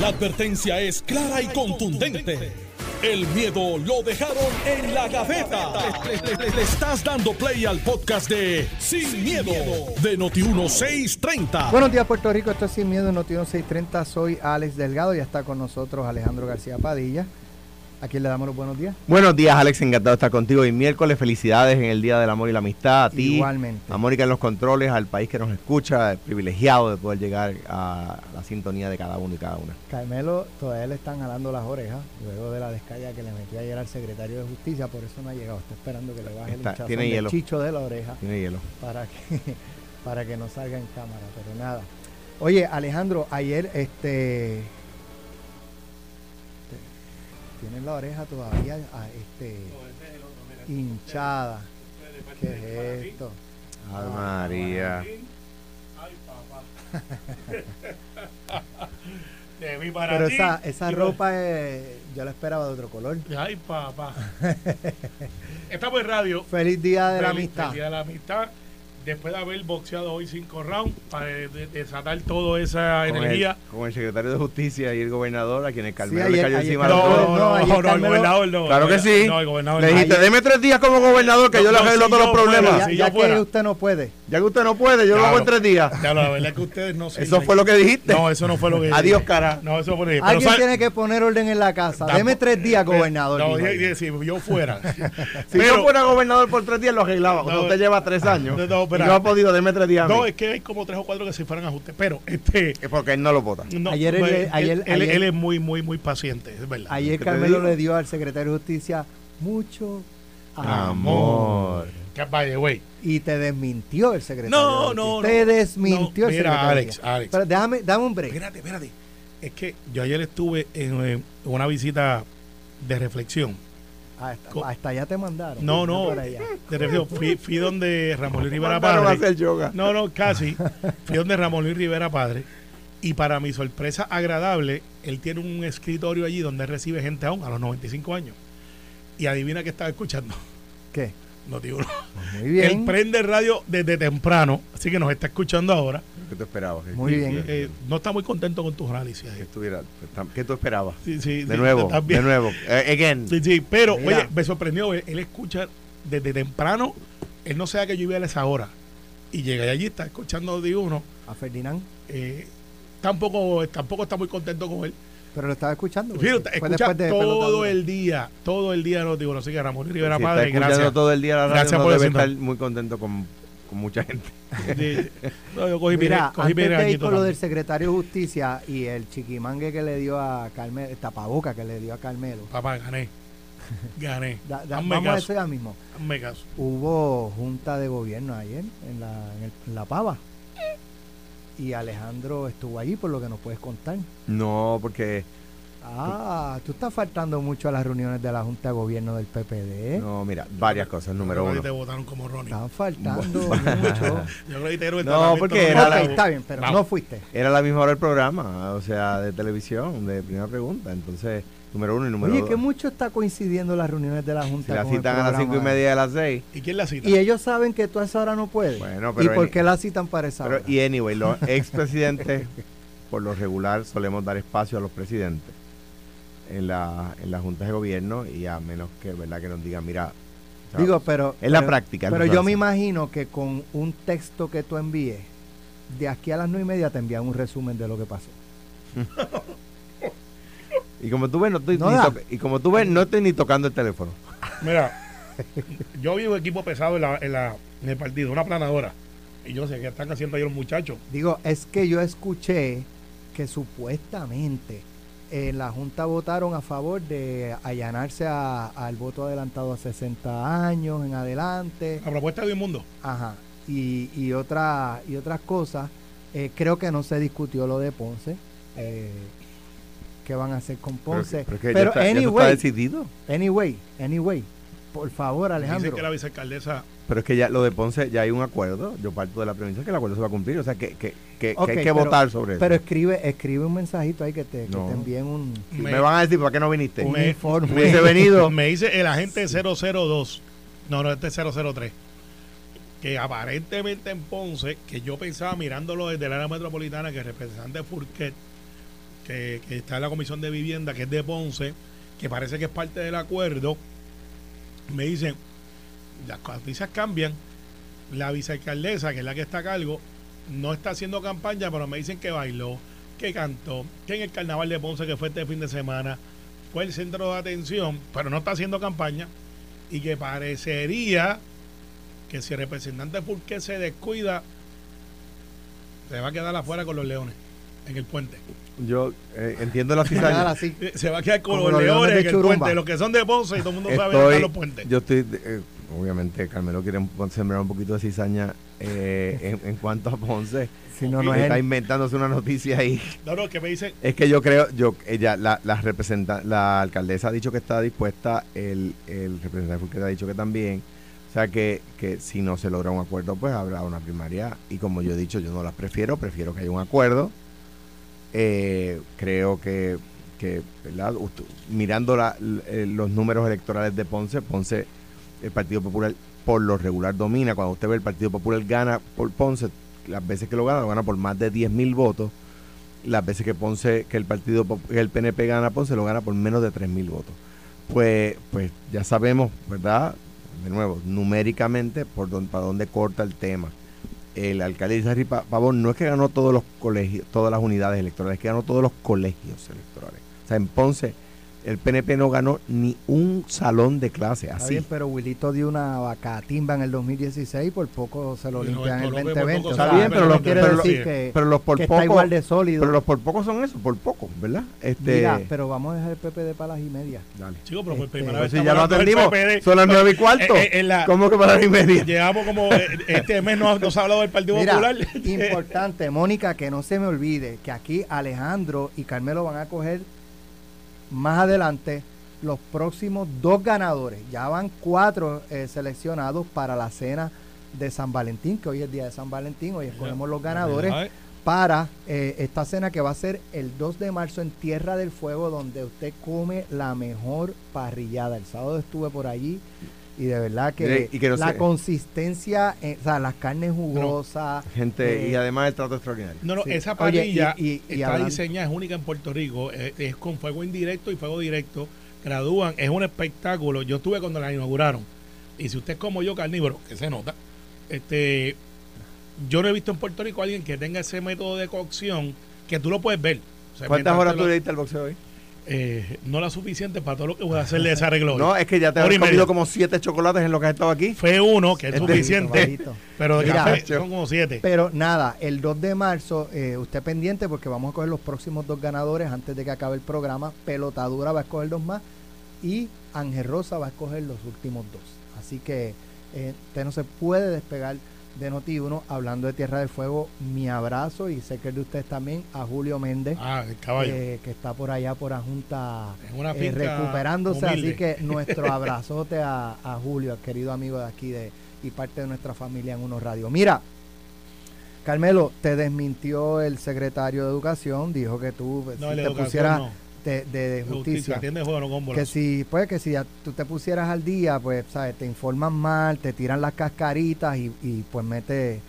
La advertencia es clara y contundente. El miedo lo dejaron en la gaveta. Le, estás dando play al podcast de Sin, miedo, de Noti1630. Buenos días, Puerto Rico. Esto es Sin Miedo en Noti 630. Soy Alex Delgado y está con nosotros Alejandro García Padilla. ¿A quién le damos los buenos días? Buenos días, Alex. Encantado de estar contigo. Y miércoles, felicidades en el Día del Amor y la Amistad. A ti, Igualmente. a Mónica en los controles, al país que nos escucha. privilegiado de poder llegar a la sintonía de cada uno y cada una. Carmelo todavía le están jalando las orejas luego de la descarga que le metió ayer al secretario de Justicia. Por eso no ha llegado. Está esperando que le baje Está- el hinchazón tiene hielo. chicho de la oreja Tiene hielo. para que, para que no salga en cámara. Pero nada. Oye, Alejandro, ayer este... Tienes la oreja todavía ah, este, hinchada. ¿Qué es esto? Ay, María. De mí para Pero esa, esa ropa eh, yo la esperaba de otro color. Ay, papá. Estamos en radio. Feliz día de la amistad. feliz día de la amistad. Después de haber boxeado hoy cinco rounds para de- de- desatar toda esa Con energía. el, con el secretario de Justicia y el gobernador, a quienes Carmelo ayer- le cayó ayer encima. No, no, no, no, no, el Carmelo- gobernador no. Claro que sí. No, el gobernador Le no. dijiste, Ayer- deme tres días como gobernador que No, yo le no, arreglo si todos yo los fuera, problemas. ya ya yo que fuera. usted no puede. Ya que usted no puede, yo lo hago en Claro. tres días. Ya, la verdad es que ustedes no se Eso fue lo que dijiste. No, eso no fue lo que Adiós, cara. No, eso fue lo que Pero Alguien tiene que poner orden en la casa. Tampoco- Deme tres días, Eh, gobernador. No, dije- dije, si yo fuera. Si yo fuera gobernador por tres días, lo arreglaba. No, usted lleva tres años. no, no, y no ha podido, deme tres días. No, es que hay como tres o cuatro que se fueran a ajustes. Pero este. Es porque él no lo vota. no, Ayer él- él, ayer- él- ayer- él es muy, muy, muy paciente, es verdad. Ayer ¿Qué te Carmelo le dio al secretario de Justicia mucho Amor. Que, by the way. Y te desmintió el secretario. No, no, Justicia. Te no. desmintió No, el mira, secretario. Alex, Alex. Pero déjame, dame un break. Espérate, espérate. Es que yo ayer estuve en eh, una visita de reflexión. Hasta, Co- hasta allá te mandaron. No, no. De reflexión. Fui, fui donde Ramón Luis Rivera a Padre. hacer yoga. No, no, casi. Fui donde Ramón Luis Rivera Padre. Y para mi sorpresa agradable, él tiene un escritorio allí donde recibe gente aún a los 95 años. Y adivina qué estaba escuchando. ¿Qué? No digo no. Muy bien. Él prende radio desde temprano, así que nos está escuchando ahora. ¿Qué tú esperabas? Que, Muy Y, bien. eh, no está muy contento con tus análisis. que ahí. estuviera, ¿Qué tú esperabas? Sí, sí, De sí, nuevo, también. de nuevo. Eh, again. Sí, sí, pero, Mira. oye, me sorprendió. Él, él escucha desde temprano. Él no sabe que yo iba a esa hora. Y llega allí, está escuchando de uno. A Ferdinand. Eh, tampoco, tampoco está muy contento con él. Pero lo estaba escuchando. Fue escucha después de todo el día, todo el día no digo, no sé qué, Ramón Rivera Si Padre, está escuchando gracias. todo el día la radio, Gracias no por debe estar muy contento con, con mucha gente. Sí, no, yo cogí Mira, mi- cogí mi antes de ir con lo del secretario de Justicia y el chiquimangue que le dio a Carmelo, el tapaboca que le dio a Carmelo. Papá, gané. Gané. Da- da- Hazme vamos a caso. eso ya mismo. Hazme caso. Hubo junta de gobierno ayer en la, en el- en la Pava. Y Alejandro estuvo allí, por lo que nos puedes contar. No, porque. Ah, tú estás faltando mucho a las reuniones de la Junta de Gobierno del PPD. No, mira, varias cosas. Número Yo creo uno. que te votaron como Ronnie. Están faltando mucho. Yo creo que te No, porque era la- está bien, pero Vamos. no fuiste. Era la misma hora del programa, o sea, de televisión, de primera pregunta. Entonces, número uno y número Oye, dos. que mucho está coincidiendo las reuniones de la Si Junta. la con el citan a las cinco y media de las seis. ¿Y quién la cita? Y ellos saben que tú a esa hora no puedes. Bueno, ¿Y pero por en- qué la citan para esa Pero, hora? y anyway, los expresidentes, por lo regular, solemos dar espacio a los presidentes en, la, en las juntas de gobierno y a menos que, ¿verdad? que nos digan, mira, Digo, pero. es la pero- práctica. Pero yo me imagino que con un texto que tú envíes, de aquí a las nueve y media te envían un resumen de lo que pasó. Y como tú ves, no estoy, No ni da. toca- y como tú ves, no estoy ni tocando el teléfono. Mira, yo vi un equipo pesado en, la, en, la, en el partido, una planadora. Y yo sé que están haciendo ahí los muchachos. Digo, es que yo escuché que supuestamente en la Junta votaron a favor de allanarse a- al voto adelantado a 60 años en adelante. La propuesta de un mundo. Ajá. Y, y, otra, y otras cosas. Eh, creo que no se discutió lo de Ponce. Eh, ¿Qué van a hacer con Ponce? Pero, Pero, está, ya eso está anyway, decidido. anyway, anyway, por favor, Alejandro. Dicen que la vicealcaldesa. Pero es que ya lo de Ponce, ya hay un acuerdo. Yo parto de la premisa que el acuerdo se va a cumplir. O sea, que, que, que, hay que pero- votar sobre Pero eso. escribe, escribe un mensajito ahí que te, que No. te envíen un, Me, van a decir, ¿para qué no viniste? un Me- informe. Venido. Me dice el agente 002. No, no, este es 003. Que aparentemente en Ponce, que yo pensaba mirándolo desde el área metropolitana, que el representante Furquet que, está en la Comisión de Vivienda, que es de Ponce, que parece que es parte del acuerdo, me dicen, las noticias cambian, la vicealcaldesa, que es la que está a cargo, no está haciendo campaña, pero me dicen que bailó, que cantó, que en el carnaval de Ponce, que fue este fin de semana, fue el centro de atención, pero no está haciendo campaña, y que parecería que si el representante porque se descuida, se va a quedar afuera con los leones en el puente. Yo eh, entiendo la cizaña. así. Se va a quedar con los leones en el Churumba. puente, los que son de Ponce y todo el mundo sabe Estoy- de los puentes. yo estoy, eh, obviamente, Carmelo quiere sembrar un poquito de cizaña eh, en, en cuanto a Ponce. Si no, no es está él. inventándose una noticia ahí. No, no, que me dicen, Es que yo creo, yo ella, la, la representa, la alcaldesa ha dicho que está dispuesta, el, el representante ha dicho que también. O sea que, que si no se logra un acuerdo, pues habrá una primaria. Y como yo he dicho, yo no las prefiero, prefiero que haya un acuerdo. Eh, creo que, ¿verdad? Mirando la- eh, los números electorales de Ponce, Ponce, el Partido Popular por lo regular domina. Cuando usted ve el Partido Popular gana por Ponce, las veces que lo gana, lo gana por más de 10 mil votos las veces que Ponce, que el partido, que el PNP gana Ponce, lo gana por menos de 3 mil votos. Pues, pues ya sabemos, ¿verdad? De nuevo, numéricamente, por dónde, para dónde corta el tema. El alcalde Isarri Pa- Pavón no es que ganó todos los colegios, todas las unidades electorales, es que ganó todos los colegios electorales. O sea, en Ponce, el PNP no ganó ni un salón de clase, Está así. bien, pero Wilito dio una vacatimba en el 2016, por poco se lo no, limpian en el esto no, que por 2020. poco O Está bien, pero no los- quiere decir que, Pero los por que poco, está igual de sólido. pero los por poco son eso, por poco, ¿verdad? Este, Mira, pero vamos a dejar el PP de palas y media. dale. chico, pero Este, primera vez si ya lo atendimos, son las nueve y cuarto. Eh, eh, la- ¿Cómo que para las y media? Llevamos como, eh, este mes no, no se ha hablado del Partido Mira, Popular. importante, Mónica, que no se me olvide que aquí Alejandro y Carmelo van a coger más adelante los próximos dos ganadores. Ya van cuatro eh, seleccionados para la cena de San Valentín, que hoy es día de San Valentín, hoy escogemos los ganadores para eh, esta cena que va a ser el 2 de marzo en Tierra del Fuego, donde usted come la mejor parrillada. El sábado estuve por allí y de verdad que, Mire, y que no la sé- consistencia, eh, o sea, las carnes jugosas. Gente, eh, y además el trato extraordinario. No, no, Sí. esa Oye, parrilla y- y- y está hablando- diseñada, es única en Puerto Rico, es, es con fuego indirecto y fuego directo. Gradúan, es un espectáculo. Yo estuve cuando la inauguraron. Y si usted es como yo, carnívoro, que se nota, este yo no he visto en Puerto Rico a alguien que tenga ese método de cocción que tú lo puedes ver. O sea, ¿Cuántas horas tú le diste al boxeo hoy? Eh, no la suficiente para todo lo que voy a hacerle ese arreglo. No, es que ya te has comido como siete chocolates en lo que has estado aquí. Fue uno, que es Este- suficiente, pero de Mira, café son como siete. Pero nada, el 2 de marzo, eh, usted pendiente porque vamos a coger los próximos dos ganadores antes de que acabe el programa. Pelotadura va a escoger dos más y Ángel Rosa va a escoger los últimos dos. Así que eh, usted no se puede despegar de Noti1 hablando de Tierra del Fuego. Mi abrazo y sé que el de ustedes también a Julio Méndez. Ah, el caballo. eh, que está por allá por Es una eh, recuperándose, humilde. así que nuestro abrazote a, a Julio, al querido amigo de aquí de, y parte de nuestra familia en Uno Radio. Mira, Carmelo, te desmintió el secretario de Educación, dijo que tú pues, no, si te pusieras no. De, de- de Justicia, juego, que si pues que si ya tú te pusieras al día, pues sabes, te informan mal, te tiran las cascaritas y, y pues mete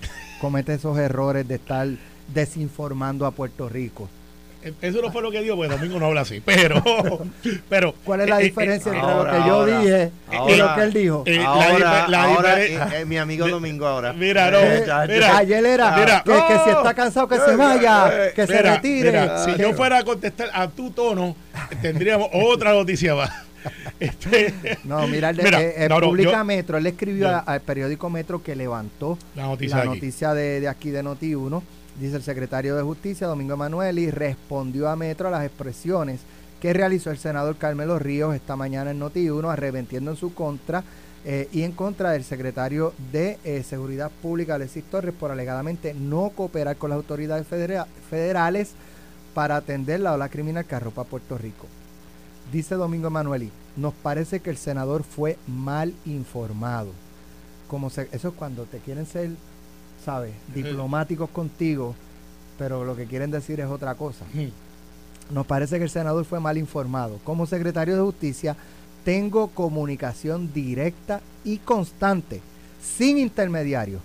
comete esos errores de estar desinformando a Puerto Rico. Eso no fue lo que dijo, porque Domingo no habla así. Pero, pero. ¿Cuál es la eh, eh, diferencia eh, entre ahora, lo que yo ahora, dije y ahora, lo que él dijo? eh, la ahora, la eh, eh, mi amigo Domingo ahora. Mira, no, Eh, mira, Ayer era mira, que, que si está cansado que Eh, se vaya, eh, que se retire. mira, si yo fuera a contestar a tu tono, tendríamos otra noticia más. Este, No, mira, el, de, Mira, el no, no, Publica yo- Metro, él escribió al periódico Metro que levantó la noticia la de aquí. de, de aquí de Noti1. Dice el secretario de Justicia, Domingo Emanueli, respondió a Metro a las expresiones que realizó el senador Carmelo Ríos esta mañana en Noti1, arrepentiendo en su contra eh, y en contra del secretario de eh, Seguridad Pública, Alexis Torres, por alegadamente no cooperar con las autoridades federa- federales para atender la ola criminal que arropa Puerto Rico. Dice Domingo Emanueli, nos parece que el senador fue mal informado. Como eso es cuando te quieren ser, ¿sabes? Diplomáticos contigo, pero lo que quieren decir es otra cosa. Nos parece que el senador fue mal informado. Como secretario de Justicia, tengo comunicación directa y constante, sin intermediarios,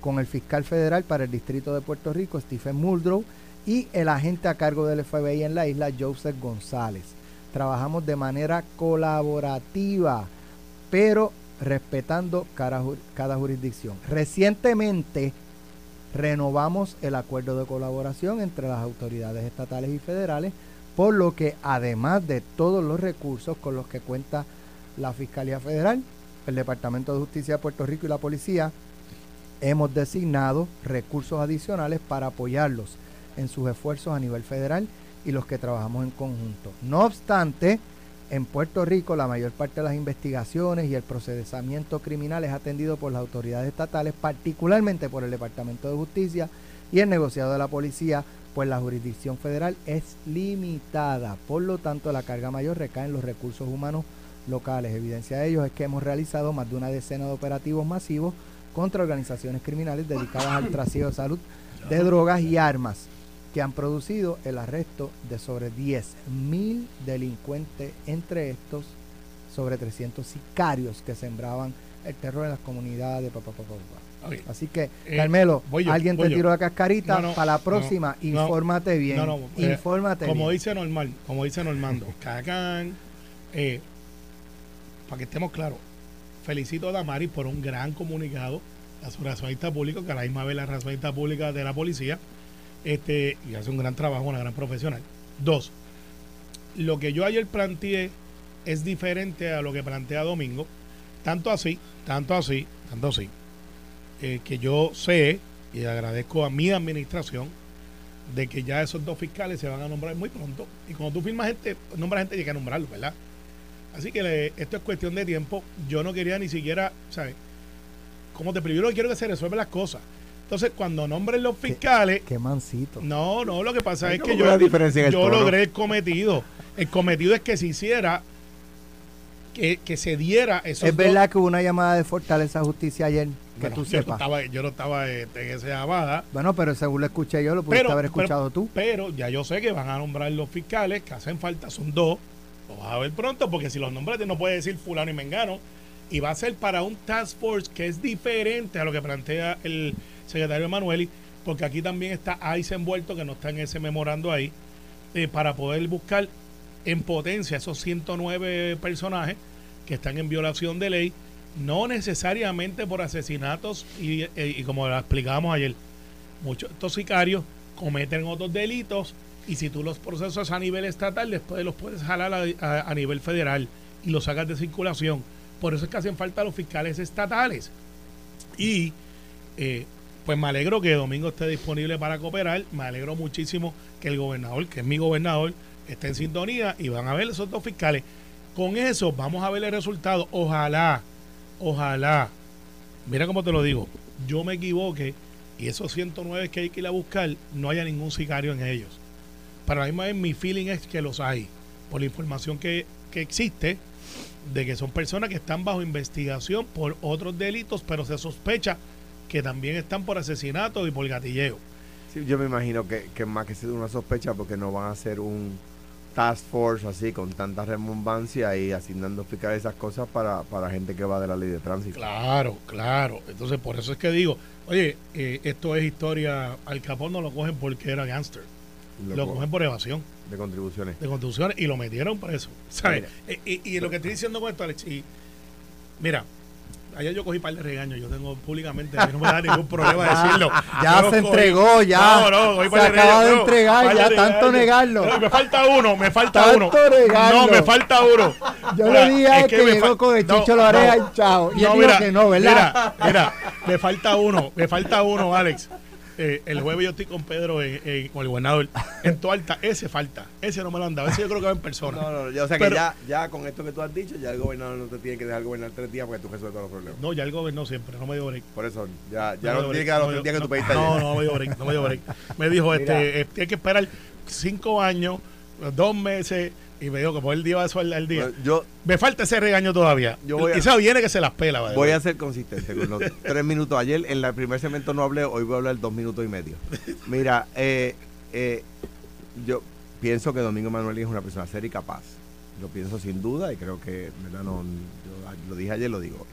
con el fiscal federal para el Distrito de Puerto Rico, Stephen Muldrow, y el agente a cargo del FBI en la isla, Joseph González. Trabajamos de manera colaborativa, pero respetando cada, cada jurisdicción. Recientemente renovamos el acuerdo de colaboración entre las autoridades estatales y federales, por lo que además de todos los recursos con los que cuenta la Fiscalía Federal, el Departamento de Justicia de Puerto Rico y la Policía, hemos designado recursos adicionales para apoyarlos en sus esfuerzos a nivel federal y los que trabajamos en conjunto. No obstante, en Puerto Rico la mayor parte de las investigaciones y el procesamiento criminal es atendido por las autoridades estatales, particularmente por el Departamento de Justicia y el negociado de la policía, pues la jurisdicción federal es limitada. Por lo tanto, la carga mayor recae en los recursos humanos locales. Evidencia de ello es que hemos realizado más de una decena de operativos masivos contra organizaciones criminales dedicadas al trasiego de salud de drogas y armas que han producido el arresto de sobre 10 mil delincuentes, entre estos sobre 300 sicarios que sembraban el terror en las comunidades. Pa, Así que, eh, Carmelo, alguien te tiró la cascarita. para la próxima, infórmate bien. Eh, infórmate como dice normal, como dice Normando, Cacán, eh, para que estemos claros, felicito a Damari por un gran comunicado a su razonista público, que a la misma vez la razonista pública de la policía este, y hace un gran trabajo, una gran profesional. Dos, lo que yo ayer planteé es diferente a lo que plantea Domingo, tanto así, tanto así, tanto así, eh, que yo sé y agradezco a mi administración de que ya esos dos fiscales se van a nombrar muy pronto. Y cuando tú firmas gente, nombras gente, hay que nombrarlo, ¿verdad? Así que esto es cuestión de tiempo. Yo no quería ni siquiera, ¿sabes? Como te primero quiero que se resuelvan las cosas. Entonces, cuando nombren los fiscales. Qué, mansito. No, no, lo que pasa es que yo, yo logré el cometido. El cometido es que se hiciera. Que, que se diera eso. Es verdad que hubo una llamada de Fortaleza Justicia ayer, que tú yo sepas. No estaba, yo no estaba en esa llamada. Bueno, pero según lo escuché yo, lo pudiste haber escuchado tú. Pero ya yo sé que van a nombrar los fiscales, que hacen falta, son dos. Lo vas a ver pronto, porque si los nombres no puede decir fulano y mengano. Y va a ser para un task force que es diferente a lo que plantea el, secretario Emanueli, porque aquí también está ICE envuelto, que no está en ese memorando ahí, eh, para poder buscar en potencia esos 109 personajes que están en violación de ley, no necesariamente por asesinatos y, eh, como lo explicábamos ayer, muchos estos sicarios cometen otros delitos y si tú los procesas a nivel estatal, después los puedes jalar a, a nivel federal y los sacas de circulación. Por eso es que hacen falta los fiscales estatales. Y eh, pues me alegro que Domingo esté disponible para cooperar. Me alegro muchísimo que el gobernador, que es mi gobernador, esté en sintonía y van a ver esos dos fiscales. Con eso vamos a ver el resultado. Ojalá, ojalá. Mira cómo te lo digo. Yo me equivoque y esos 109 que hay que ir a buscar, no haya ningún sicario en ellos. Para la misma vez, mi feeling es que los hay. Por la información que, que existe, de que son personas que están bajo investigación por otros delitos, pero se sospecha que también están por asesinato y por gatilleo. Sí, yo me imagino que, que más que ser una sospecha porque no van a ser un task force así con tanta remombancia y asignando fiscales esas cosas para, para gente que va de la ley de tránsito. Claro, claro. Entonces por eso es que digo, oye, eh, esto es historia, al Capón no lo cogen porque era gangster. Lo, cogen por evasión. De contribuciones. De contribuciones y lo metieron preso. ¿sabes? Y, y, lo que estoy diciendo con esto, Alex, y, mira, Ayer yo cogí un par de regaños, yo tengo públicamente, no me da ningún problema decirlo. ya se entregó, ya. No, no, cogí se acaba de, entregar, ya tanto negarlo. me falta uno, me falta uno. No, me falta uno. Yo le dije que, que llegó con el chicho lo haré chao. Y él dijo que no, ¿verdad? Mira, mira, me falta uno, me falta uno, Alex. Eh, el jueves yo estoy con Pedro en, con el gobernador en Tualta, ese falta, ese no me lo han dado, ese yo creo que va en persona. No, no, o sea que ya, ya con esto que tú has dicho, ya el gobernador no te tiene que dejar gobernar tres días porque tú resuelves todos los problemas. No, ya el gobernó siempre, no me dio break. Por eso, ya, ya no, no tiene que dar los tres días que tú pediste No, no, no me dio break, no me dio break. Me dijo, este, eh, tiene que esperar cinco años, dos meses y me dijo que por el día eso al, día. yo, me falta ese regaño todavía. Yo voy a, viene que se las pela. Voy a ser consistente con los tres minutos. Ayer en el primer segmento no hablé, hoy voy a hablar dos minutos y medio. Mira, eh, eh, yo pienso que Domingo Manuel es una persona seria y capaz. Lo pienso sin duda y creo que, ¿verdad? No, yo lo dije ayer, lo digo hoy.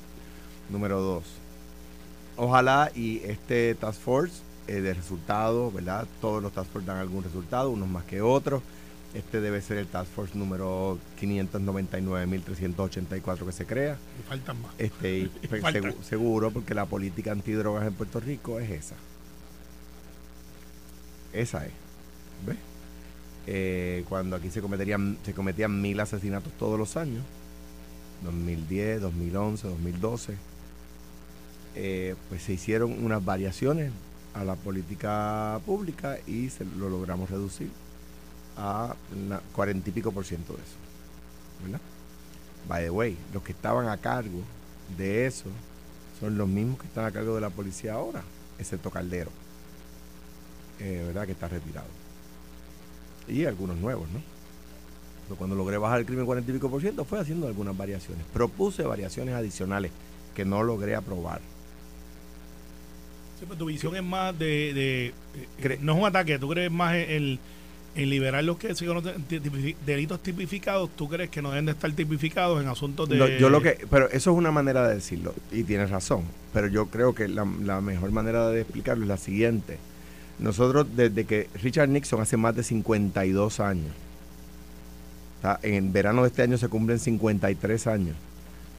Número dos. Ojalá y este Task Force eh, de resultados, ¿verdad? Todos los task force dan algún resultado, unos más que otros. Este debe ser el task force número 599.384 que se crea. Y faltan más. Este, y, pues, Faltan. seguro, porque la política antidrogas en Puerto Rico es esa. Esa es. ¿Ves? Eh, cuando aquí se cometerían, se cometían mil asesinatos todos los años, 2010, 2011, 2012, eh, pues se hicieron unas variaciones a la política pública y se lo logramos reducir a cuarenta y pico por ciento de eso. ¿Verdad? By the way, los que estaban a cargo de eso son los mismos que están a cargo de la policía ahora, excepto Caldero, eh, ¿verdad? Que está retirado. Y algunos nuevos, ¿no? Pero cuando logré bajar el crimen 40 y pico por ciento fue haciendo algunas variaciones. Propuse variaciones adicionales que no logré aprobar. Sí, pero tu visión es más de. de- eh, no es un ataque, tú crees más en, en- en liberar los que se conocen delitos tipificados. ¿Tú crees que no deben de estar tipificados en asuntos de. Yo lo que, pero eso es una manera de decirlo y tienes razón. Pero yo creo que la, la mejor manera de explicarlo es la siguiente. Nosotros desde que Richard Nixon hace más de 52 años, ¿tá? en verano de este año se cumplen 53 años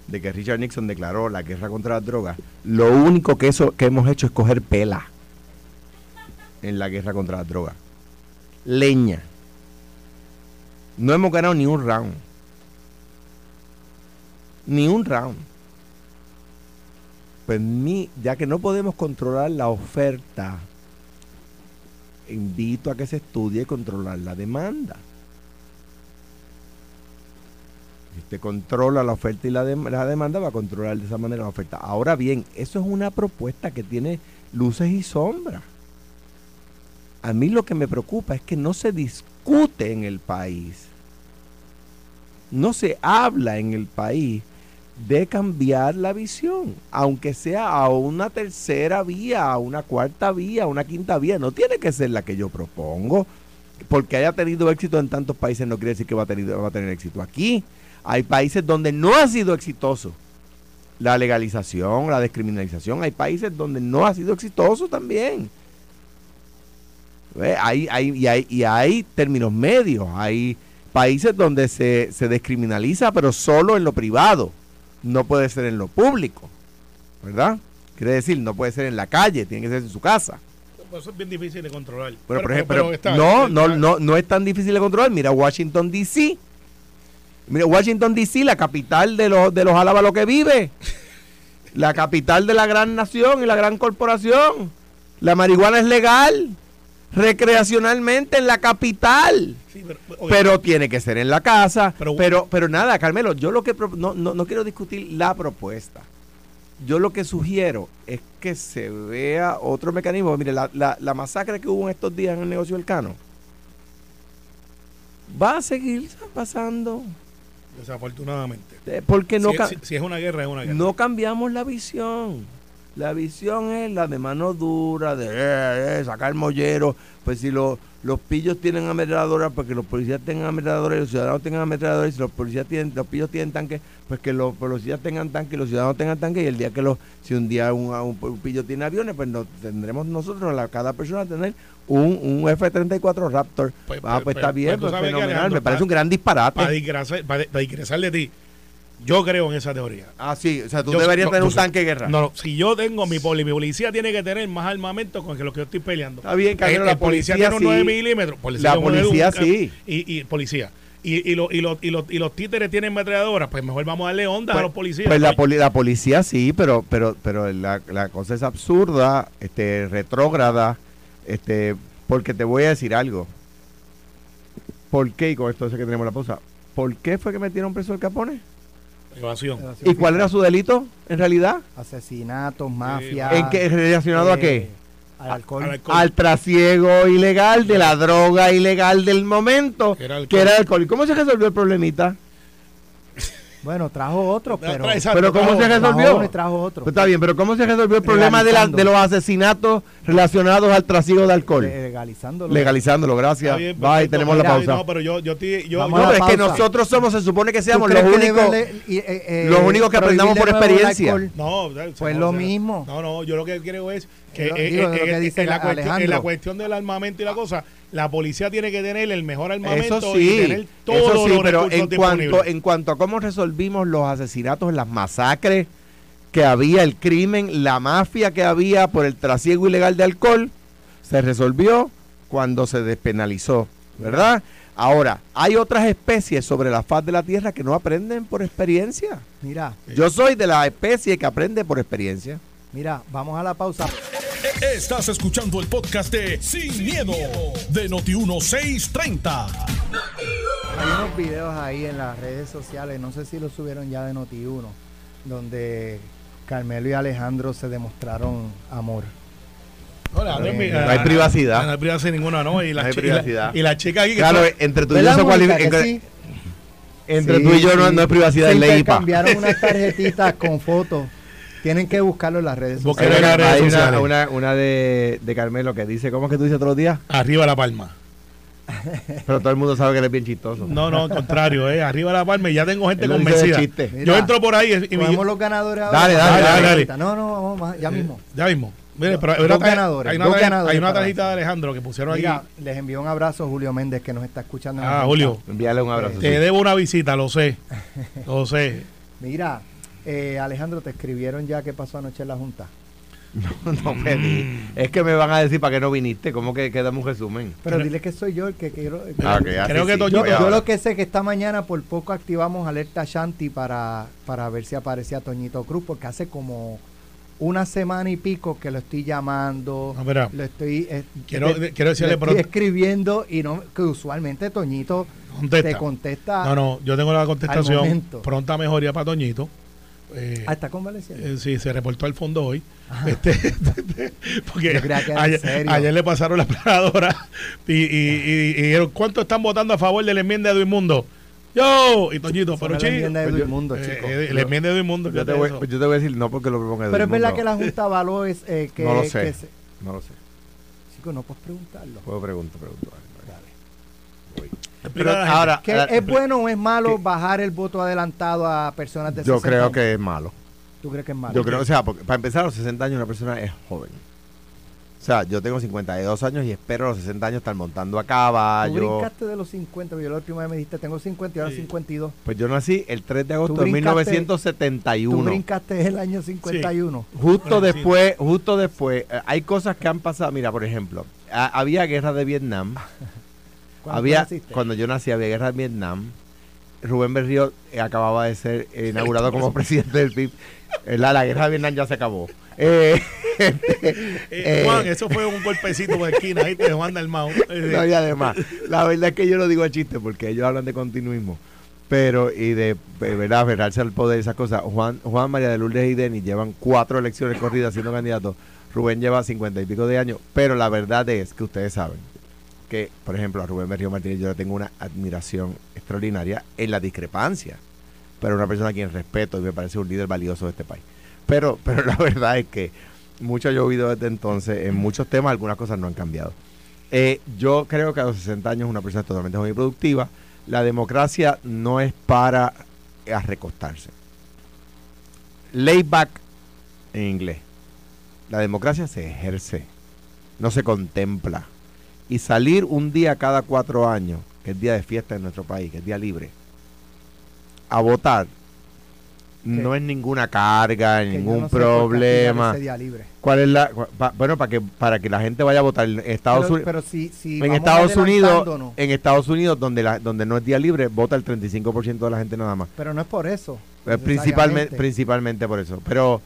de que Richard Nixon declaró la guerra contra las drogas. Lo único que eso que hemos hecho es coger pela en la guerra contra las drogas. Leña. No hemos ganado ni un round ni un round. Pues mi, ya que no podemos controlar la oferta, invito a que se estudie controlar la demanda. Si usted controla la oferta y la, dem- la demanda, va a controlar de esa manera la oferta. Ahora bien, eso es una propuesta que tiene luces y sombras. A mí lo que me preocupa es que no se discute en el país no se habla en el país de cambiar la visión, aunque sea a una tercera vía, a una cuarta vía, a una quinta vía, no tiene que ser la que yo propongo, porque haya tenido éxito en tantos países no quiere decir que va a tener, va a tener éxito aquí. Hay países donde no ha sido exitoso la legalización, la descriminalización, hay países donde no ha sido exitoso también. ¿Ve? Hay, hay, y, hay, y hay términos medios, hay países donde se, se descriminaliza, pero solo en lo privado, no puede ser en lo público, ¿verdad? Quiere decir, no puede ser en la calle, tiene que ser en su casa. Eso es bien difícil de controlar. Pero, por ejemplo, pero está- no, está- no, no, no es tan difícil de controlar. Mira Washington D.C. Mira Washington D.C., la capital de los de los alábalos que vive, la capital de la gran nación y la gran corporación. La marihuana es legal recreacionalmente en la capital. Sí, pero, tiene que ser en la casa. Pero- Pero, pero, nada, Carmelo, yo lo que no, no, no quiero discutir la propuesta. Yo lo que sugiero es que se vea otro mecanismo. Mire, la, la, la masacre que hubo en estos días en el negocio del Cano va a seguir pasando. desafortunadamente. Eh, Porque no, si, ca- si- si es una guerra, es una guerra. no cambiamos la visión. La visión es la de mano dura, de eh, eh, sacar mollero. Pues si lo- los pillos tienen ametralladoras, pues que los policías tengan ametralladoras y los ciudadanos tengan ametralladoras. Y si los policías tienen, los pillos tienen tanques, pues que los policías tengan tanques y los ciudadanos tengan tanques. Y el día que los, si un día un, un- un pillo tiene aviones, pues no, tendremos nosotros, la, cada persona, tener un, un F-34 Raptor. Pues, ah, pues, pues, está pues, bien, pues, pues, fenomenal. Me parece pa- un gran disparate. Para disgrazar, para, disgrazar de ti, yo creo en esa teoría. ah, sí, o sea, tú Yo- deberías no, tener un tanque de guerra. No, no, si yo tengo mi poli, mi policía tiene que tener más armamento con que lo que yo estoy peleando. Está bien, el, la el policía, tiene un sí. 9 milímetros. La policía un- sí. Y, y policía. Y, y, lo- y, lo- y, los- y los títeres tienen metralladoras, pues mejor vamos a darle ondas a los policías. Pues la, poli- la policía sí, pero pero pero la, la cosa es absurda, este retrógrada, este porque te voy a decir algo. ¿Por qué? Y con esto sé que tenemos la pausa. ¿Por qué fue que metieron preso al Capone? Evasión. ¿Y cuál era su delito en realidad? Asesinatos, mafia. ¿En qué relacionado a qué? eh, Al alcohol. Al alcohol. Al trasiego ilegal de la droga ilegal del momento, Que era alcohol. que era el alcohol. ¿Y cómo se resolvió el problemita? Bueno, trajo otro, pero. Pero ¿cómo trajo- se trajo resolvió? uno y trajo otro. Pues está bien, pero ¿cómo se resolvió el problema de, la- de los asesinatos relacionados al trasiego de alcohol? Legalizándolo. Legalizándolo, gracias. Está bien, Bye, tenemos la Mira, pausa. No, pero yo, yo, te- yo, Vamos No, la es que nosotros somos, se supone que ¿Tú seamos los que únicos, y, eh, eh, los únicos que aprendamos por experiencia. No, o sea, Pues lo sea, mismo. No, no, yo lo que creo es que Digo, eh, digo, eh, lo que eh, dice en, la cuestión, en la Alejandro. cuestión del armamento y la cosa, la policía tiene que tener el mejor armamento Eso y sí, tener todos eso sí, los pero en cuanto, en cuanto a cómo resolvimos los asesinatos, las masacres que había, el crimen, la mafia que había por el trasiego ilegal de alcohol, se resolvió cuando se despenalizó, ¿verdad? Ahora, hay otras especies sobre la faz de la Tierra que no aprenden por experiencia. Mira, Yo soy de la especie que aprende por experiencia. mira, vamos a la pausa. Estás escuchando el podcast de Sin, miedo, de Noti1630. Hay unos videos ahí en las redes sociales, no sé si los subieron ya de Noti1, donde Carmelo y Alejandro se demostraron amor. No, Alejandro, Eh, no hay privacidad. No hay privacidad ninguna, ¿no? Y la, No hay chi- y la- privacidad. Y la, chica aquí que Claro, está- entre tú y yo ¿Verdad, se Mónica, cualifica- que sí? Entre Sí, tú y yo no, sí. no hay privacidad Se en ley intercambiaron unas tarjetitas con fotos. Tienen que buscarlo en las redes sociales. en las redes Hay una, sociales. una, una de, de Carmelo que dice, ¿cómo es que tú dices otros días? arriba la palma. Pero todo el mundo sabe que él es bien chistoso. No, no, al contrario, eh, arriba la palma y ya tengo gente convencida. Mira, Yo entro por ahí y me, los ganadores ahora. Dale, dale, dale, dale. No, no, vamos más, ya mismo. Ya mismo. Mire, pero hay una, hay una, hay una tarjeta de Alejandro que pusieron Mira, aquí. les envío un abrazo a Julio Méndez que nos está escuchando. Ah. Julio, Envíale un abrazo. te sí. debo una visita, lo sé. Lo sé. Mira, eh, Alejandro, ¿te escribieron ya qué pasó anoche en la Junta? No pedí. Es que me van a decir para qué no viniste. ¿Cómo que, que dame un resumen? Pero dile que soy yo el que quiero. Ah, así Creo que sí, Toño- Yo, lo que sé es que esta mañana por poco activamos alerta Shanti para, para ver si aparecía Toñito Cruz, porque hace como una semana y pico que lo estoy llamando, No, mira, lo estoy, eh, Quiero- le- quiero decirle le estoy escribiendo y no que usualmente Toñito contesta. te contesta. No, no, yo tengo la contestación. Pronta mejoría para Toñito. Eh, Ah, está convaleciendo. eh, sí, se reportó al fondo hoy. Este, porque Yo creía que era en ayer, le pasaron la planadora y, y, y- y dijeron, ¿cuánto están votando a favor de la enmienda de Edmundo? Yo, y Toñito, pero es la chico. enmienda de pues eh, chico. eh, la enmienda de. Yo te, voy, yo te voy a decir no porque lo proponga Pero es verdad que la Junta avaló es, eh, que, No lo sé. que se- No lo sé. Chico, no puedes preguntarlo. Puedo preguntar, preguntar. A gente. ahora, ¿Que ahora- ¿Es bueno o es malo ¿Qué? bajar el voto adelantado a personas de yo 60 creo años? que es malo. ¿Tú crees que es malo? Yo creo, o sea, porque para empezar, a los 60 años una persona es joven. O sea, yo tengo 52 años y espero a los 60 años estar montando a Tú caballo. brincaste de los 50, yo la última vez me dijiste, tengo 50 y ahora Sí. 52. Pues yo nací el 3 de agosto Tú de brincaste- 1971. Tú brincaste el año 51. Justo Bueno, sí. después, justo después, eh, hay cosas que han pasado. Mira, por ejemplo, ha- había guerra de Vietnam. ¿Cuándo había, naciste? cuando yo nací, había guerra de Vietnam. Rubén Berrío eh, acababa de ser inaugurado como presidente del PIB. Eh, La, la guerra de Vietnam ya se acabó. Eh, Juan, eso fue un golpecito por esquina, ahí te Juan Dalmau. No, y además, la verdad es que yo lo digo a chiste porque ellos hablan de continuismo. Pero, y de, de verdad, aferrarse al poder, esas cosas. Juan, Juan María de Lourdes y Denis llevan cuatro elecciones corridas siendo candidatos. Rubén lleva cincuenta y pico de años. Pero la verdad es que ustedes saben que, por ejemplo, a Rubén Berrío Martínez yo le tengo una admiración extraordinaria en la discrepancia. Pero una persona a quien respeto y me parece un líder valioso de este país. Pero, pero la verdad es que mucho ha llovido desde entonces. En muchos temas algunas cosas no han cambiado. Eh, yo creo que a los 60 años una persona totalmente joven productiva. La democracia no es para eh, recostarse. Lay back en inglés. La democracia se ejerce, no se contempla. Y salir un día cada cuatro años, que es día de fiesta en nuestro país, que es día libre, a votar, no es ninguna carga, ningún no problema. ese día libre. ¿Cuál es la pa- bueno para que para que la gente vaya a votar en Estados pero, Unidos pero si, si en Estados Unidos en Estados Unidos donde la donde no es día libre vota el 35% de la gente nada más pero no es por eso. Eh, principalmente principalmente por eso pero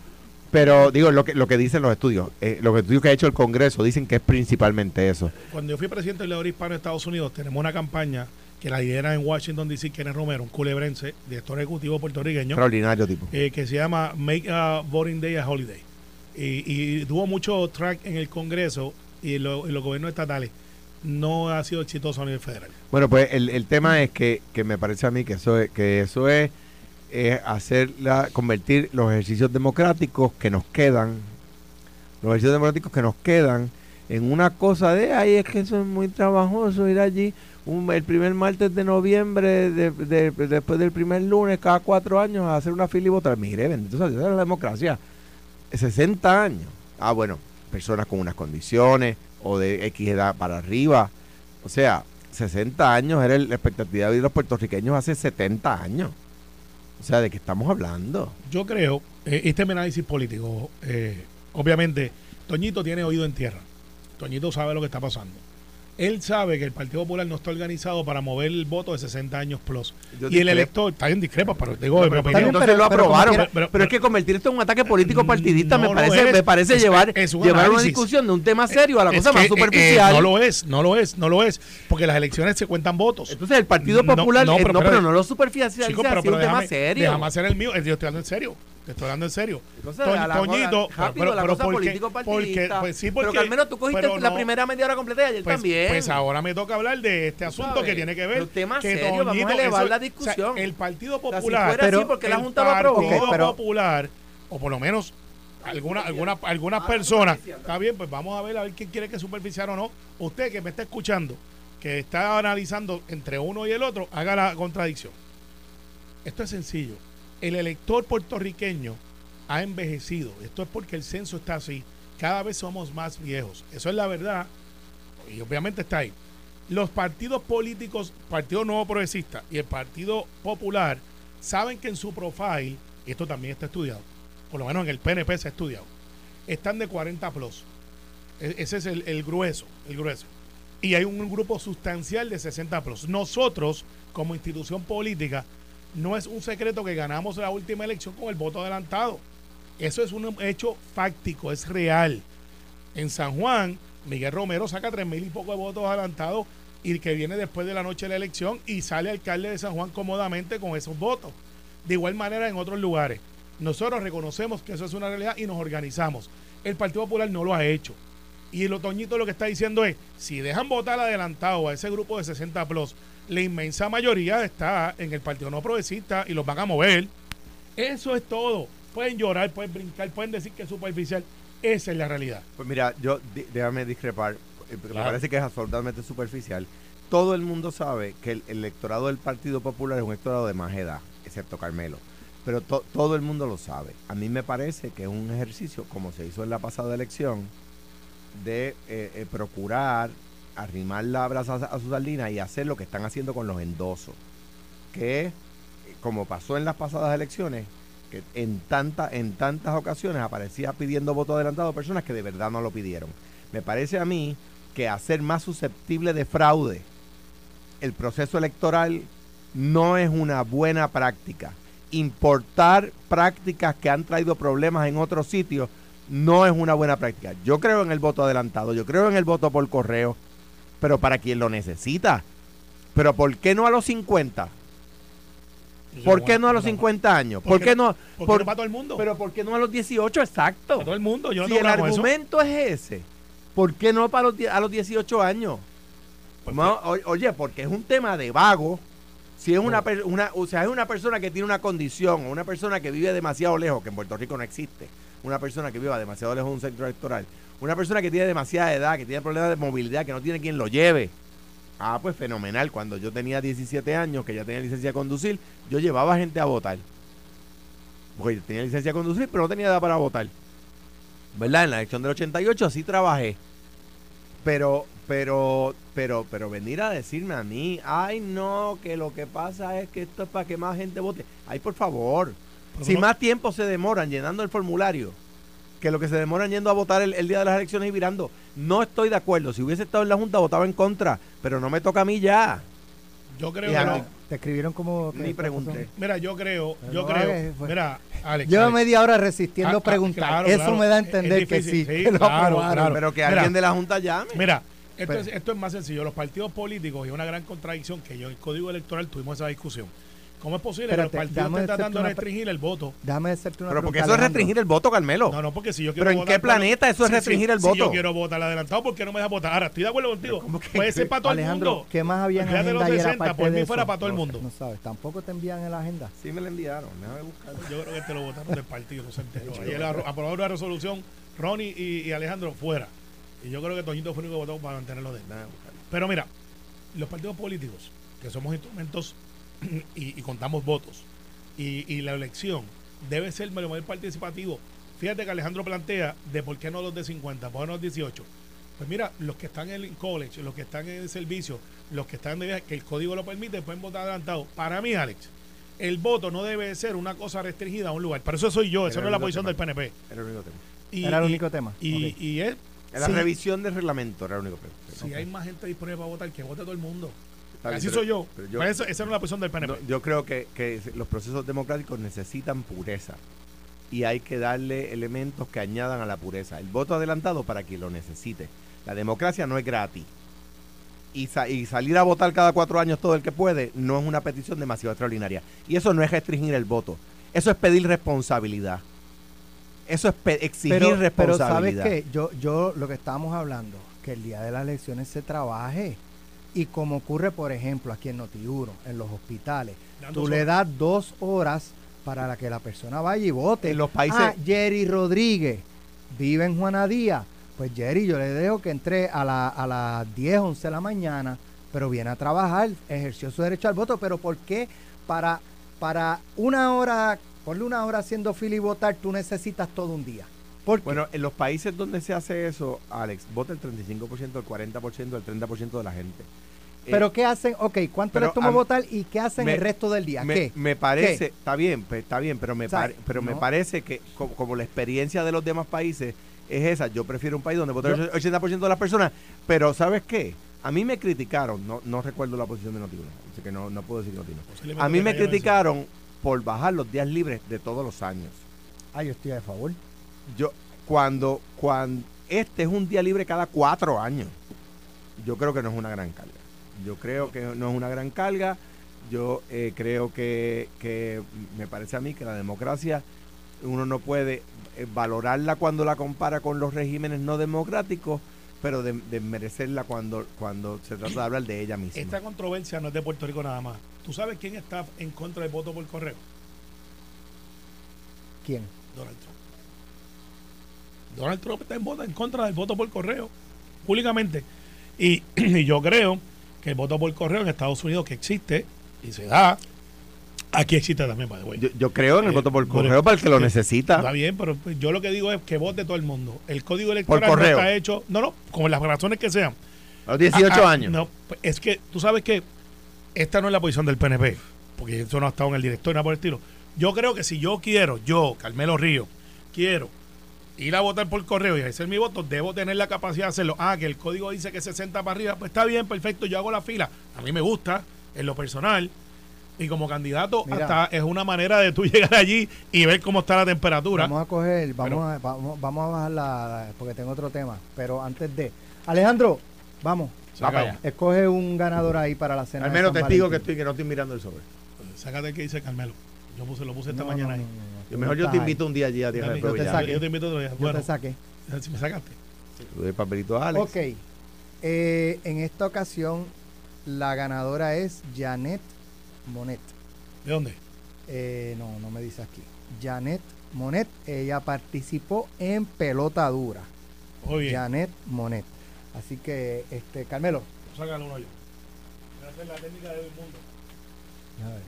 pero digo lo que lo que dicen los estudios eh, los estudios que ha hecho el Congreso dicen que es principalmente eso Cuando yo fui presidente del León Hispano de Estados Unidos, tenemos una campaña que la lidera en Washington, D.C., Kenneth Romero, un culebrense, director ejecutivo puertorriqueño, extraordinario tipo eh, que se llama Make a Voting Day a Holiday. Y, y tuvo mucho track en el Congreso y en, lo- en los gobiernos estatales. No ha sido exitoso a nivel federal. bueno pues el, el tema es que, que me parece a mí que eso es que eso es es hacer la, convertir los ejercicios democráticos que nos quedan, los ejercicios democráticos que nos quedan, en una cosa de, ay, es que eso es muy trabajoso ir allí un, el primer martes de noviembre, de, de- después del primer lunes, cada cuatro años, a hacer una fila y votar. Mire, bendito la democracia. 60 años. Ah, bueno, personas con unas condiciones o de X edad para arriba. O sea, 60 años era la expectativa de vida de los puertorriqueños hace 70 años. O sea, ¿de qué estamos hablando? Yo creo, eh, este es mi análisis político, eh, obviamente, Toñito tiene oído en tierra. Toñito sabe lo que está pasando. Él sabe que el Partido Popular no está organizado para mover el voto de 60 años plus. Yo y el elector, está bien discrepa, pero digo, No, pero pero- lo pero como aprobaron. quiera- pero, pero- es que convertir esto en un ataque político partidista no me lo parece, es. me parece Es- llevar, es un llevar una discusión de un tema serio a la es cosa más que, eh, superficial. eh, no lo es, no lo es, no lo es, porque las elecciones se cuentan votos. Entonces el Partido No, Popular, no, eh, pero no, pero, no lo superficializa, Chico, pero, un tema serio. déjame hacer el mío. eh, Yo estoy hablando en serio. Te estoy hablando en serio. Entonces, Toñ- a la- Toñito, rápido, pero, la pero cosa porque- porque, pues sí, pero porque, que al menos tú cogiste pero la no, primera media hora completa y ayer pues, también. Pues ahora me toca hablar de este asunto sabes, que tiene que ver un tema que serio, vamos a Toñito, elevar eso- la o sea, discusión. el Partido O sea, si Popular, Pero- así, porque la el Junta lo aprobó. Partido Ok, pero- Popular, o por lo menos alguna, alguna, algunas Ah, personas, está bien, pues vamos a ver a ver quién quiere que superficial o no. Usted que me está escuchando, que está analizando entre uno y el otro, haga la contradicción. Esto es sencillo. El elector puertorriqueño ha envejecido. Esto es porque el censo está así. Cada vez somos más viejos. Eso es la verdad. Y obviamente está ahí. Los partidos políticos, Partido Nuevo Progresista y el Partido Popular, saben que en su profile, y esto también está estudiado, por lo menos en el PNP se ha estudiado, están de 40 plus. E- Ese es el, el grueso, el grueso. Y hay un grupo sustancial de 60 plus. Nosotros, como institución política, no es un secreto que ganamos la última elección con el voto adelantado. Eso es un hecho fáctico, es real. En San Juan, Miguel Romero saca tres mil y poco de votos adelantados y que viene después de la noche de la elección y sale alcalde de San Juan cómodamente con esos votos. De igual manera en otros lugares. Nosotros reconocemos que eso es una realidad y nos organizamos. El Partido Popular no lo ha hecho. Y el otoñito lo que está diciendo es, si dejan votar adelantado a ese grupo de 60 plus, la inmensa mayoría está en el Partido No Progresista y los van a mover. Eso es todo. Pueden llorar, pueden brincar, pueden decir que es superficial. Esa es la realidad. Pues mira, yo déjame discrepar, eh, porque me parece que es absolutamente superficial. Todo el mundo sabe que el electorado del Partido Popular es un electorado de más edad, excepto Carmelo. Pero to- todo el mundo lo sabe. A mí me parece que es un ejercicio, como se hizo en la pasada elección, de eh, eh, procurar arrimar la brasa a, su sardina y hacer lo que están haciendo con los endosos. Que como pasó en las pasadas elecciones, que en, tanta, en tantas ocasiones aparecía pidiendo voto adelantado personas que de verdad no lo pidieron. Me parece a mí que hacer más susceptible de fraude el proceso electoral no es una buena práctica. Importar prácticas que han traído problemas en otros sitios no es una buena práctica. Yo creo en el voto adelantado, yo creo en el voto por correo, pero para quien lo necesita. Pero ¿por qué no a los 50? ¿Por qué no a los 50 años? ¿Por qué no? Por- no para todo el mundo. pero ¿por qué no a los 18? Exacto. para todo el mundo. Yo no si el eso. argumento es ese, ¿por qué no para los, a los 18 años? No, oye, porque es un tema de vago. Si es una, una, o sea, es una persona que tiene una condición o una persona que vive demasiado lejos, que en Puerto Rico no existe, una persona que viva demasiado lejos de un centro electoral, una persona que tiene demasiada edad, que tiene problemas de movilidad, que no tiene quien lo lleve. Ah, pues fenomenal. Cuando yo tenía 17 años, que ya tenía licencia de conducir, yo llevaba gente a votar. Porque tenía licencia de conducir, pero no tenía edad para votar. ¿Verdad? En la elección del 88 así trabajé. Pero, pero, pero, pero venir a decirme a mí, ay no, que lo que pasa es que esto es para que más gente vote. Ay, por favor. Pero Si no- más tiempo se demoran llenando el formulario que lo que se demoran yendo a votar el, el día de las elecciones y virando, no estoy de acuerdo. Si hubiese estado en la Junta, votaba en contra, pero no me toca a mí ya. Yo creo Y que a no. Te escribieron como... Ni pregunté. Mira, yo creo, Pero yo no creo. pues. Mira, Alex. Lleva Alex. media hora resistiendo Ah, ah, preguntar. claro, Eso claro. me da a es entender que sí, sí, que claro. Pero que Mira. alguien de la Junta llame. Mira, esto, Pero- es, esto es más sencillo. Los partidos políticos y una gran contradicción que yo en el Código Electoral tuvimos esa discusión. ¿Cómo es posible Espérate, que los partidos déjame estén tratando de pre- restringir el voto? Déjame hacerte una Pero porque eso es restringir el voto, Carmelo. No, no, porque si yo quiero ¿Pero en votar qué por- planeta eso es restringir el Si voto? yo quiero votar adelantado, ¿por qué no me dejas votar? Ahora, estoy de acuerdo contigo. ¿cómo que- Puede ser para todo Alejandro, el mundo. ¿qué más había en Fíjate los agenda ayer 60, aparte por mí fuera para todo el mundo. No sabes, tampoco te envían en la agenda. Sí me lo enviaron. Déjame buscar. Yo creo que te lo votaron del partido, no se enteró. Ayer la- aprobaron una resolución, Ronnie y, y Alejandro fuera. Y yo creo que Toñito fue el único que votó para mantenerlo de buscarlo. Pero mira, los partidos políticos, que somos instrumentos y, y contamos votos, y, y la elección debe ser lo más participativo. Fíjate que Alejandro plantea de por qué no los de 50, por qué no los 18. Pues mira, los que están en el college, los que están en el servicio, los que están de viaje, que el código lo permite, pueden votar adelantado. Para mí, Alex, el voto no debe ser una cosa restringida a un lugar. Pero eso soy yo, eso Era no es la posición del. PNP. Era el único tema. Y, Era el y- único tema. Y, Ok. y es, la Sí. revisión del reglamento era el único tema. si hay más gente disponible para votar, que vote todo el mundo. Así pero- soy yo. pero yo- Pues esa, es la posición del PNP. No, yo creo que, que los procesos democráticos necesitan pureza y hay que darle elementos que añadan a la pureza. El voto adelantado para quien lo necesite. La democracia no es gratis. Y, sa- y salir a votar cada cuatro años todo el que puede no es una petición demasiado extraordinaria. Y eso no es restringir el voto. Eso es pedir responsabilidad. Eso es exigir Pero, pero ¿sabes responsabilidad. qué? Yo, yo lo que estábamos hablando, que el día de las elecciones se trabaje. Y como ocurre, por ejemplo, aquí en Notiuno, en los hospitales, tú le das dos horas para la que la persona vaya y vote. En los países- Ah, Jerry Rodríguez vive en Juana Díaz. Pues Jerry, yo le dejo que entre a, la- a las 10, 11 de la mañana, pero viene a trabajar, ejerció su derecho al voto. Pero ¿por qué para, para una hora, ponle una hora haciendo fila y votar, tú necesitas todo un día? ¿Por qué? Bueno, en los países donde se hace eso, Alex, vota el 35%, el 40%, el 30% de la gente. Eh, Pero ¿qué hacen? Ok, ¿cuánto les toma votar y qué hacen me- el resto del día? me, ¿Qué? me parece, está bien, pues, está bien, pero me, O sea, pare- pero me parece que co- como, la experiencia de los demás países es esa, yo prefiero un país donde vota el 80% de las personas, pero ¿sabes qué? A mí me criticaron, no, no recuerdo la posición de Notino, así que no, no puedo decir Notino. Posiblemente A mí me criticaron por bajar los días libres de todos los años. Ah, yo estoy a favor. Yo, cuando, cuando este es un día libre cada cuatro años, yo creo que no es una gran carga. Yo creo que no es una gran carga. Yo eh, creo que, que me parece a mí que la democracia uno no puede eh, valorarla cuando la compara con los regímenes no democráticos, pero de, desmerecerla cuando, cuando se trata de hablar de ella misma. Esta controversia no es de Puerto Rico nada más. ¿Tú sabes quién está en contra del voto por correo? ¿Quién? Donald Trump. Donald Trump está en, voto, en contra del voto por correo, públicamente. Y, y yo creo que el voto por correo en Estados Unidos que existe y se da, aquí existe también, way. yo, yo creo en el Eh, voto por por- correo para el que lo eh, necesita. Está bien, pero pues, yo lo que digo es que vote todo el mundo. El código electoral no está hecho, no, no, con las razones que sean. A los 18 Ah, ah, años. No, pues, es que tú sabes que esta no es la posición del PNP, porque eso no ha estado en el director, nada por el estilo. Yo creo que si yo quiero, yo, Carmelo Río, quiero ir a votar por correo y hacer mi voto, debo tener la capacidad de hacerlo. Ah, que el código dice que 60 para arriba, pues está bien, perfecto, yo hago la fila. A mí me gusta, en lo personal. Y como candidato, Mira. hasta es una manera de tú llegar allí y ver cómo está la temperatura. Vamos a coger, vamos, Pero- a, vamos, vamos a bajar la, la- porque tengo otro tema. Pero antes de. Alejandro, vamos. Va para allá. Escoge un ganador ahí para la cena. Al menos testigo que Valentín. estoy, que no estoy mirando el sobre. Sácate el que dice Carmelo. Yo puse, lo puse esta No, mañana no, ahí. no, no, no, Yo mejor no yo te estás ahí. invito un día allí a Tierra del Fuego te ya. saqué. Yo te invito otro día. Yo Bueno, te saqué. si me sacaste. De papelito a Alex. Ok. Eh, en esta ocasión, la ganadora es Janet Monet. ¿De dónde? Eh, no, no me dice aquí. Janet Monet. Ella participó en pelota dura. Muy bien. Janet Monet. Así que, este, Carmelo. Sácalo uno yo. Voy a hacer la técnica del mundo. Déjame ver.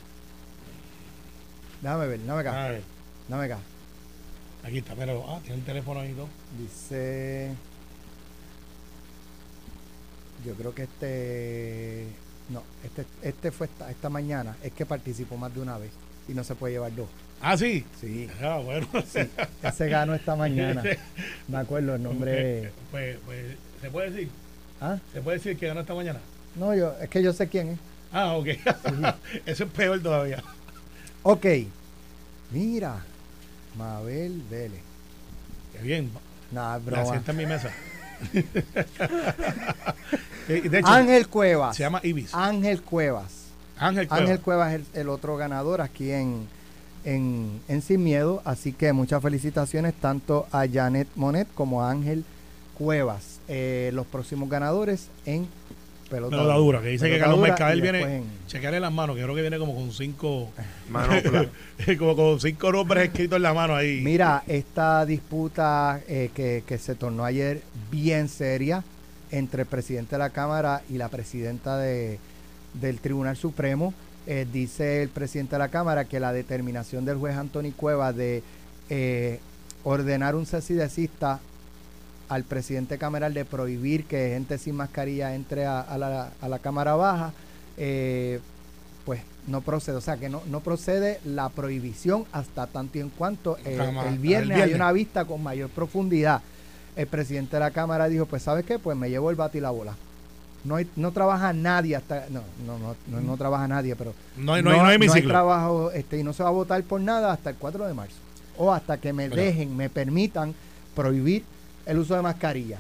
Déjame ver, dame acá. A ver, Dame acá. aquí está, pero ah, tiene el teléfono ahí todo. Dice. Yo creo que este. No, este, este fue esta, esta mañana. Es que participó más de una vez y no se puede llevar dos. Ah, sí. Sí, Ah, bueno. ese ganó esta mañana. Me acuerdo el nombre. Pues, pues, ¿se puede decir? ¿Ah? ¿Se puede decir que ganó esta mañana? No, yo, es que yo sé quién es. Ah, ok. Eso es peor todavía. Ok. Mira. Mabel Vélez. Qué bien. Nada, es La broma. sienta en mi mesa. Eh, de hecho, Ángel Cuevas. se llama Ibis. Ángel Cuevas Ángel Cuevas. Ángel Cuevas es el, el otro ganador aquí en, en, en Sin Miedo. Así que muchas felicitaciones tanto a Janet Monet como a Ángel Cuevas. Eh, los próximos ganadores en pelota, Pelota dura, que dice que Carlos Mercader viene. en- Chequearle las manos, que creo que viene como con cinco. Como con cinco nombres escritos en la mano ahí. Mira, esta disputa eh, que, que se tornó ayer bien seria entre el presidente de la Cámara y la presidenta de, del Tribunal Supremo. eh, dice el presidente de la Cámara que la determinación del juez Anthony Cueva de eh, ordenar un cese y desista al presidente cameral de prohibir que gente sin mascarilla entre a, a la, a la Cámara Baja, eh, pues no procede. O sea, que no, no procede la prohibición hasta tanto y en cuanto eh, el, el viernes hay una vista con mayor profundidad. El presidente de la Cámara dijo, pues ¿sabes qué? Pues me llevo el bate y la bola. No, hay, no trabaja nadie hasta... No, no, no, no, no trabaja nadie, pero... no, hay, no, hay, no hay trabajo este, y no se va a votar por nada hasta el 4 de marzo. O hasta que me dejen, me permitan prohibir el uso de mascarilla.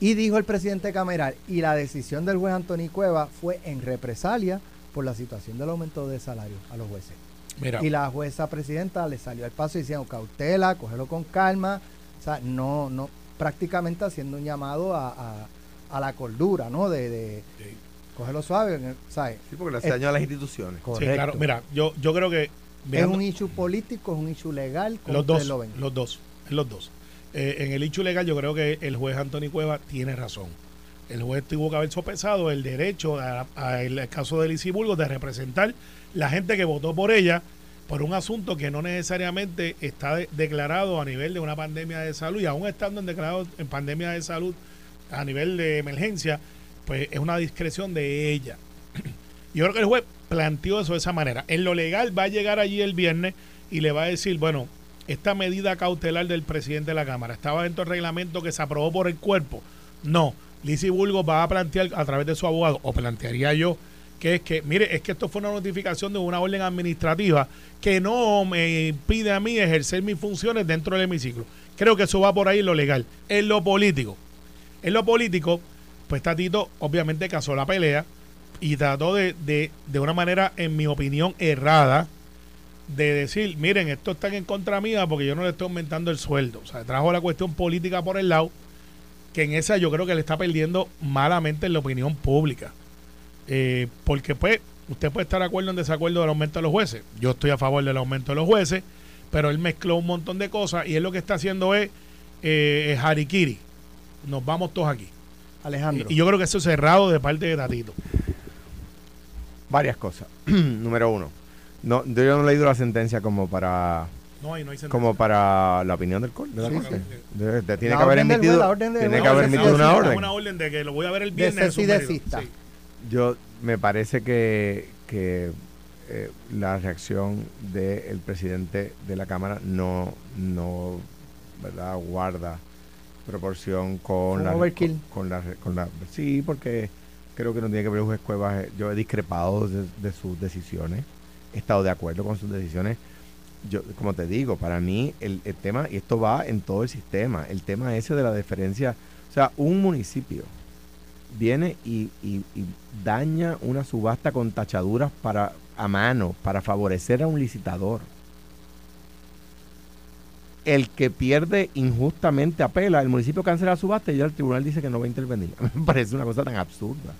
Y dijo el presidente Cameral, y la decisión del juez Anthony Cueva fue en represalia por la situación del aumento de salario a los jueces. Mira, Y la jueza presidenta le salió al paso diciendo cautela, cógelo con calma, o sea, no, no, prácticamente haciendo un llamado a, a- a la cordura, ¿no? De, de Sí. cógelo suave, ¿sabes? Sí, porque le hace Es- daño a las instituciones. sí, Correcto. claro. Mira, yo, yo creo que. es un issue político, es un issue legal, como los ustedes dos, lo ven. los dos, en los dos. Eh, en el hecho legal, yo creo que el juez Anthony Cueva tiene razón. El juez tuvo que haber sopesado el derecho, a, a el caso de Lizy de representar la gente que votó por ella por un asunto que no necesariamente está de- declarado a nivel de una pandemia de salud y aún estando en declarado en pandemia de salud a nivel de emergencia, pues es una discreción de ella. Yo creo que el juez planteó eso de esa manera. En lo legal va a llegar allí el viernes y le va a decir, bueno, esta medida cautelar del presidente de la Cámara estaba dentro del reglamento que se aprobó por el cuerpo. No, Lizy Burgos va a plantear a través de su abogado, o plantearía yo, que es que, mire, es que esto fue una notificación de una orden administrativa que no me impide a mí ejercer mis funciones dentro del hemiciclo. Creo que eso va por ahí en lo legal. En lo político, en lo político, pues Tatito obviamente casó la pelea y trató de, de, de una manera, en mi opinión, errada, de decir, miren, esto están en contra mía porque yo no le estoy aumentando el sueldo. O sea, trajo la cuestión política por el lado, que en esa yo creo que le está perdiendo malamente en la opinión pública. Eh, porque pues, usted puede estar de acuerdo o en desacuerdo del aumento de los jueces. Yo estoy a favor del aumento de los jueces, pero él mezcló un montón de cosas y él lo que está haciendo es eh, harikiri. Nos vamos todos aquí. Alejandro. Y yo creo que eso es cerrado de parte de Tatito. Varias cosas. Número uno. No, yo no he leído la sentencia como para No hay, no hay sentencia. como para la opinión del corte. de Sí, sí. De- de- tiene La que haber emitido, juez, tiene que haber Una emitido una orden. Una orden de que lo voy a ver el De viernes. Sí. Yo me parece que, que eh, la reacción del presidente de la Cámara no, no ¿verdad? guarda proporción con la, con, con la con la sí porque creo que no tiene que ver el juez Cuevas yo he discrepado de, de sus decisiones estado de acuerdo con sus decisiones yo como te digo para mí el, el tema y esto va en todo el sistema el tema ese de la deferencia o sea un municipio viene y, y- y daña una subasta con tachaduras para a mano para favorecer a un licitador. El que pierde injustamente apela, el municipio cancela la subasta y ya el tribunal dice que no va a intervenir. Me parece una cosa tan absurda.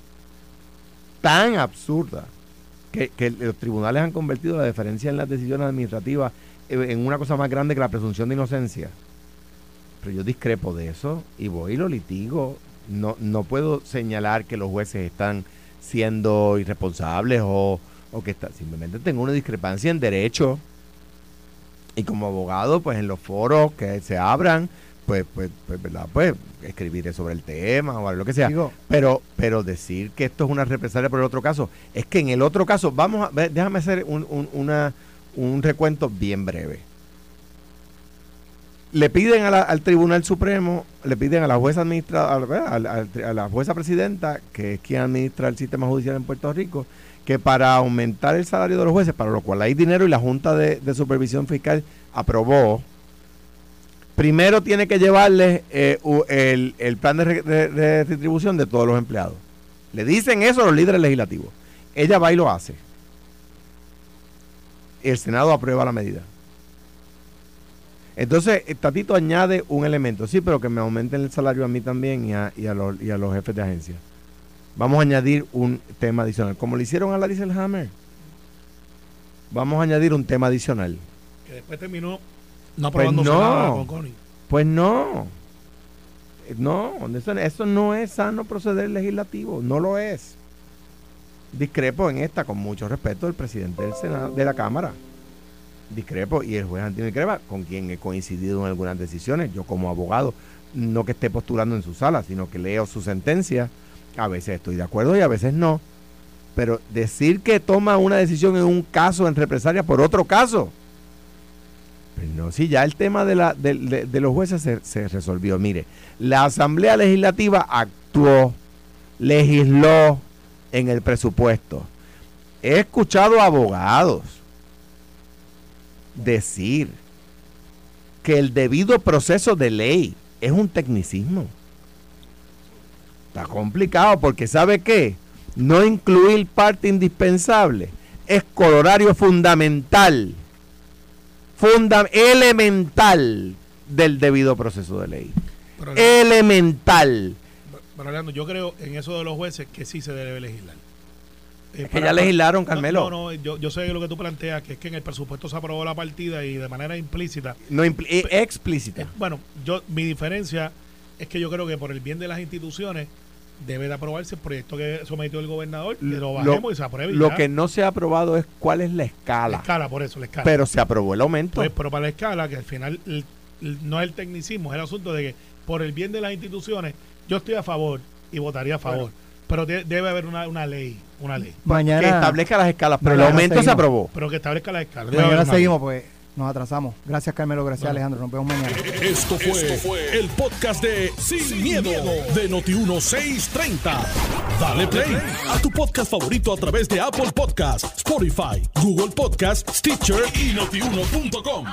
Tan absurda. Que, los tribunales han convertido la diferencia en las decisiones administrativas en en una cosa más grande que la presunción de inocencia. Pero yo discrepo de eso y voy y lo litigo. No, no puedo señalar que los jueces están siendo irresponsables o, o que está, simplemente tengo una discrepancia en derecho. Y como abogado, pues en los foros que se abran, pues, pues, pues, ¿verdad? Pues escribiré sobre el tema o lo que sea. Digo, Pero, pero decir que esto es una represalia por el otro caso, es que en el otro caso, vamos a ver, déjame hacer un, un- una, un recuento bien breve. Le piden a la- al Tribunal Supremo, le piden a la jueza administra, a, a la jueza presidenta, que es quien administra el sistema judicial en Puerto Rico, que para aumentar el salario de los jueces, para lo cual hay dinero y la Junta de, de Supervisión Fiscal aprobó, primero tiene que llevarles eh, el, el plan de, de- retribución de todos los empleados. Le dicen eso a los líderes legislativos. ella va y lo hace. El Senado aprueba la medida. Entonces, eh, Tatito añade un elemento, sí, pero que me aumenten el salario a mí también y a, y a, los, y a los jefes de agencia. Vamos a añadir un tema adicional, como le hicieron a Larry Hammer. Vamos a añadir un tema adicional. Que después terminó no Pues no. nada con Connie. Pues no. Eh, No, eso, eso no es sano proceder legislativo, no lo es. Discrepo en esta, con mucho respeto, del presidente del Senado, de la Cámara. Discrepo, y el juez Antonio Discrepa, con quien he coincidido en algunas decisiones, yo como abogado, no que esté postulando en su sala, sino que leo su sentencia, a veces estoy de acuerdo y a veces no. Pero decir que toma una decisión en un caso en represalia por otro caso, no, sí, ya el tema de, la, de, de- los jueces se, se resolvió. Mire, la Asamblea Legislativa actuó, legisló en el presupuesto. He escuchado abogados decir que el debido proceso de ley es un tecnicismo. Está complicado porque ¿sabe qué? No incluir parte indispensable es colorario fundamental funda elemental del debido proceso de ley. Pero, Elemental. pero, Orlando, yo creo en eso de los jueces que sí se debe legislar. Eh, Es que ya legislaron, Carmelo. No, no, yo, yo sé lo que tú planteas, que es que en el presupuesto se aprobó la partida y de manera implícita. No impli- eh, explícita. Eh, bueno, yo mi diferencia es que yo creo que por el bien de las instituciones debe de aprobarse el proyecto que sometió el gobernador, que lo Lo- bajemos y se apruebe. y Lo ya. que no se ha aprobado es cuál es la La escala. escala, por eso, la escala. Pero se aprobó el aumento. Pues, pero para la escala, que al final el- el- no es el tecnicismo, es el asunto de que por el bien de las instituciones, yo estoy a favor y votaría a favor. pero de- debe haber una, una ley, una ley. que establezca las escalas, pero el aumento se aprobó. Pero que establezca la escala. Debe haber mañana ley. seguimos, pues nos atrasamos. Gracias, Carmelo. Gracias, Alejandro. Nos vemos mañana. Esto fue, el podcast de Sin, miedo, de Noti1630. Dale play a tu podcast favorito a través de Apple Podcasts, Spotify, Google Podcasts, Stitcher y notiuno.com.